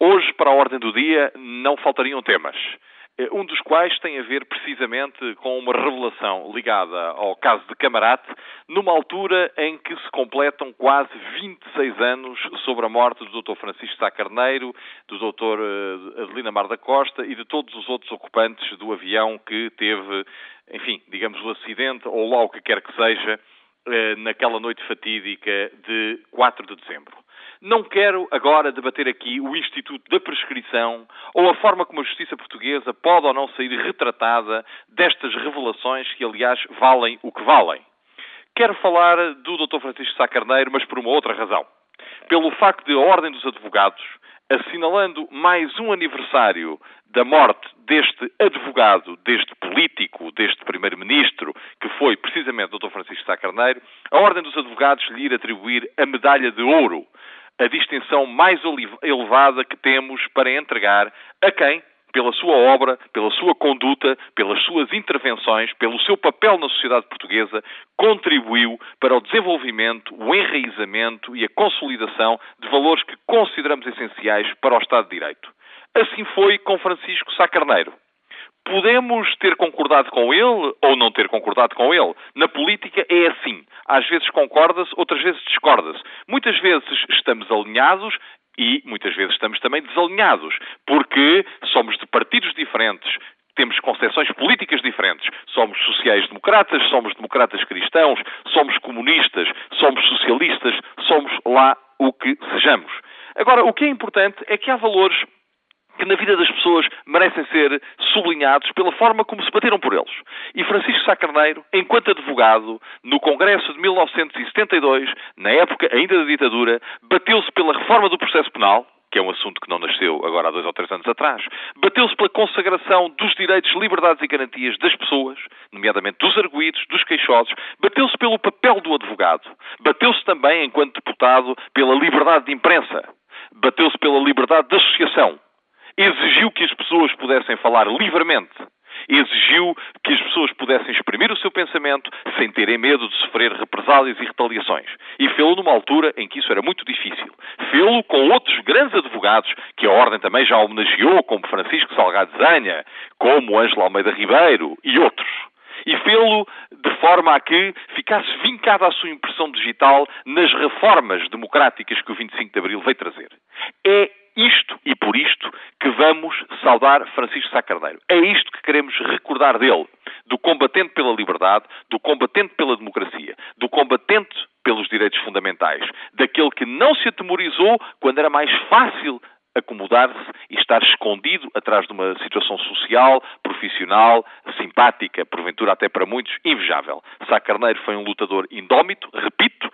Hoje, para a ordem do dia, não faltariam temas. Eh, um dos quais tem a ver precisamente com uma revelação ligada ao caso de Camarate, numa altura em que se completam quase 26 anos sobre a morte do Dr. Francisco Sá Carneiro, do Dr. Eh, Adelina Mar da Costa e de todos os outros ocupantes do avião que teve, enfim, digamos, o acidente ou lá o que quer que seja, naquela noite fatídica de 4 de dezembro. Não quero agora debater aqui o Instituto da Prescrição ou a forma como a justiça portuguesa pode ou não sair retratada destas revelações que, aliás, valem o que valem. Quero falar do Dr. Francisco Sá Carneiro, mas por uma outra razão. Pelo facto de a Ordem dos Advogados, assinalando mais um aniversário da morte deste advogado, deste político, deste primeiro-ministro, que foi precisamente o Dr. Francisco Sá Carneiro, a Ordem dos Advogados lhe ir atribuir a medalha de ouro a distinção mais elevada que temos para entregar a quem, pela sua obra, pela sua conduta, pelas suas intervenções, pelo seu papel na sociedade portuguesa, contribuiu para o desenvolvimento, o enraizamento e a consolidação de valores que consideramos essenciais para o Estado de Direito. Assim foi com Francisco Sá Carneiro. Podemos ter concordado com ele ou não ter concordado com ele. Na política é assim. Às vezes concorda-se, outras vezes discorda-se. Muitas vezes estamos alinhados e muitas vezes estamos também desalinhados, porque somos de partidos diferentes, temos concepções políticas diferentes. Somos sociais-democratas, somos democratas cristãos, somos comunistas, somos socialistas, somos lá o que sejamos. Agora, o que é importante é que há valores que na vida das pessoas merecem ser sublinhados pela forma como se bateram por eles. E Francisco Sá Carneiro, enquanto advogado, no Congresso de 1972, na época ainda da ditadura, bateu-se pela reforma do processo penal, que é um assunto que não nasceu agora há dois ou três anos atrás, bateu-se pela consagração dos direitos, liberdades e garantias das pessoas, nomeadamente dos arguídos, dos queixosos, bateu-se pelo papel do advogado, bateu-se também, enquanto deputado, pela liberdade de imprensa, bateu-se pela liberdade de associação, exigiu que as pessoas pudessem falar livremente, exigiu que as pessoas pudessem exprimir o seu pensamento sem terem medo de sofrer represálias e retaliações. E fê-lo numa altura em que isso era muito difícil. Fê-lo com outros grandes advogados, que a Ordem também já homenageou, como Francisco Salgado Zanha, como Ângelo Almeida Ribeiro e outros e fê-lo de forma a que ficasse vincada a sua impressão digital nas reformas democráticas que o 25 de Abril veio trazer. É isto e por isto que vamos saudar Francisco Sá Carneiro. É isto que queremos recordar dele, do combatente pela liberdade, do combatente pela democracia, do combatente pelos direitos fundamentais, daquele que não se atemorizou quando era mais fácil acomodar-se e estar escondido atrás de uma situação social, profissional, simpática, porventura até para muitos, invejável. Sá Carneiro foi um lutador indómito, repito,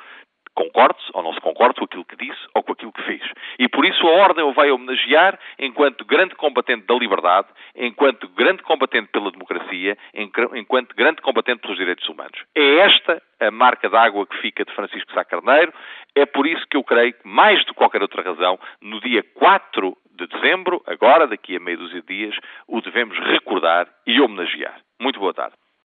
concorde-se ou não se concorde com aquilo que disse ou com aquilo que fez. E por isso a Ordem o vai homenagear enquanto grande combatente da liberdade, enquanto grande combatente pela democracia, enquanto grande combatente pelos direitos humanos. É esta a marca d'água que fica de Francisco Sá Carneiro. É por isso que eu creio que, mais de qualquer outra razão, no dia 4 de dezembro, agora, daqui a meio dúzia de dias, o devemos recordar e homenagear. Muito boa tarde.